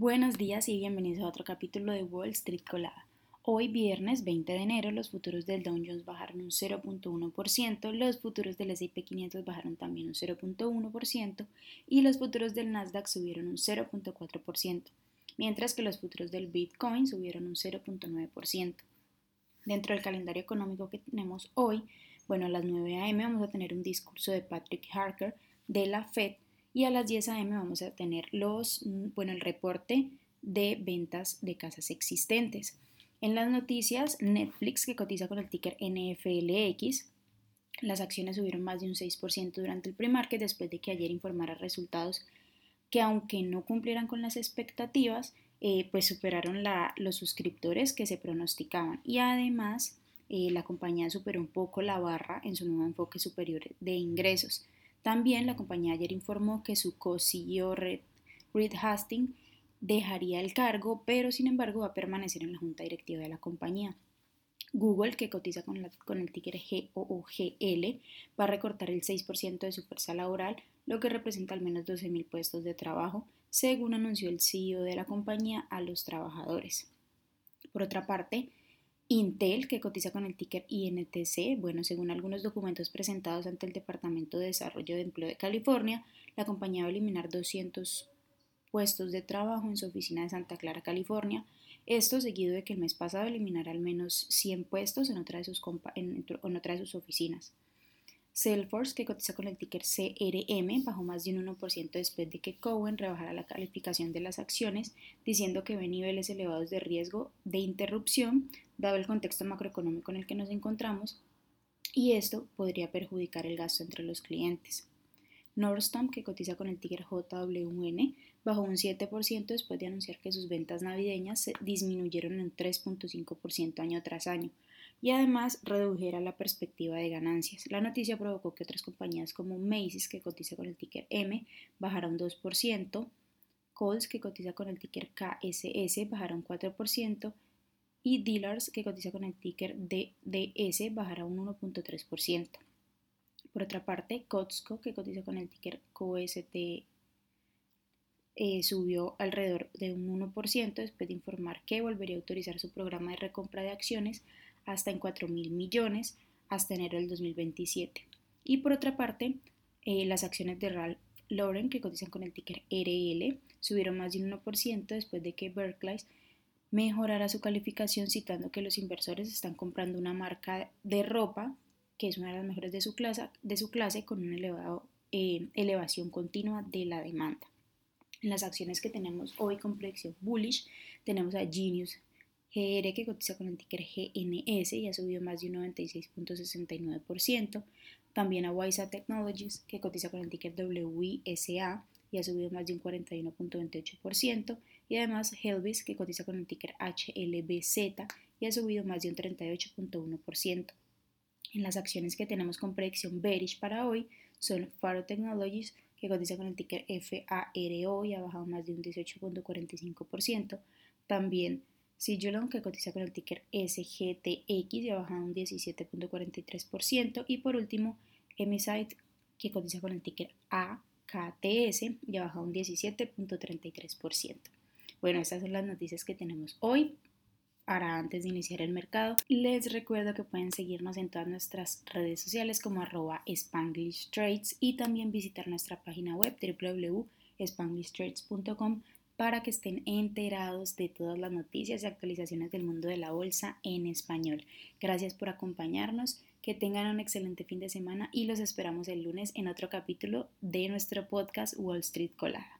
Buenos días y bienvenidos a otro capítulo de Wall Street Colada. Hoy viernes 20 de enero los futuros del Dow Jones bajaron un 0.1%, los futuros del S&P 500 bajaron también un 0.1% y los futuros del Nasdaq subieron un 0.4%, mientras que los futuros del Bitcoin subieron un 0.9%. Dentro del calendario económico que tenemos hoy, bueno, a las 9 a.m. vamos a tener un discurso de Patrick Harker de la Fed y a las 10 a.m. vamos a tener los, mm, bueno, el reporte de ventas de casas existentes. En las noticias, Netflix, que cotiza con el ticker NFLX, las acciones subieron más de un 6% durante el pre-market después de que ayer informara resultados que aunque no cumplieran con las expectativas, eh, pues superaron los suscriptores que se pronosticaban y además eh, la compañía superó un poco la barra en su nuevo enfoque superior de ingresos. También la compañía ayer informó que su co-CEO Reed Hastings dejaría el cargo, pero sin embargo va a permanecer en la junta directiva de la compañía. Google, que cotiza con, el ticker GOOGL, va a recortar el 6% de su fuerza laboral, lo que representa al menos 12.000 puestos de trabajo, según anunció el CEO de la compañía a los trabajadores. Por otra parte, Intel, que cotiza con el ticker INTC, bueno, según algunos documentos presentados ante el Departamento de Desarrollo de Empleo de California, la compañía va a eliminar 200 puestos de trabajo en su oficina de Santa Clara, California. Esto seguido de que el mes pasado eliminara al menos 100 puestos en otra de sus, en otra de sus oficinas. Salesforce, que cotiza con el ticker CRM, bajó más de un 1% después de que Cowen rebajara la calificación de las acciones, diciendo que ve niveles elevados de riesgo de interrupción, dado el contexto macroeconómico en el que nos encontramos, y esto podría perjudicar el gasto entre los clientes. Nordstrom, que cotiza con el ticker JWN, bajó un 7% después de anunciar que sus ventas navideñas disminuyeron en un 3.5% año tras año, y además redujera la perspectiva de ganancias. La noticia provocó que otras compañías como Macy's, que cotiza con el ticker M, bajara un 2%, Kohl's, que cotiza con el ticker KSS, bajara un 4%, y Dealers, que cotiza con el ticker DDS, bajara un 1.3%. Por otra parte, Costco, que cotiza con el ticker COST, eh, subió alrededor de un 1% después de informar que volvería a autorizar su programa de recompra de acciones hasta en 4 mil millones hasta enero del 2027. Y por otra parte, eh, las acciones de Ralph Lauren, que cotizan con el ticker RL, subieron más de un 1% después de que Berkeley mejorara su calificación citando que los inversores están comprando una marca de ropa que es una de las mejores de su clase, de su clase con una elevado, eh, elevación continua de la demanda. En las acciones que tenemos hoy con predicción bullish, tenemos a Genius GR que cotiza con el ticker GNS y ha subido más de un 96.69%. También a WISA Technologies que cotiza con el ticker WISA y ha subido más de un 41.28%. Y además Helvis que cotiza con el ticker HLBZ y ha subido más de un 38.1%. En las acciones que tenemos con predicción bearish para hoy son Faro Technologies que cotiza con el ticker FARO y ha bajado más de un 18.45%. También Sigilon, que cotiza con el ticker SGTX y ha bajado un 17.43%. Y por último, MSIT, que cotiza con el ticker AKTS y ha bajado un 17.33%. Bueno, estas son las noticias que tenemos hoy para antes de iniciar el mercado. Les recuerdo que pueden seguirnos en todas nuestras redes sociales como arroba Spanglish Trades y también visitar nuestra página web www.spanglishtrades.com para que estén enterados de todas las noticias y actualizaciones del mundo de la bolsa en español. Gracias por acompañarnos, que tengan un excelente fin de semana y los esperamos el lunes en otro capítulo de nuestro podcast Wall Street Colada.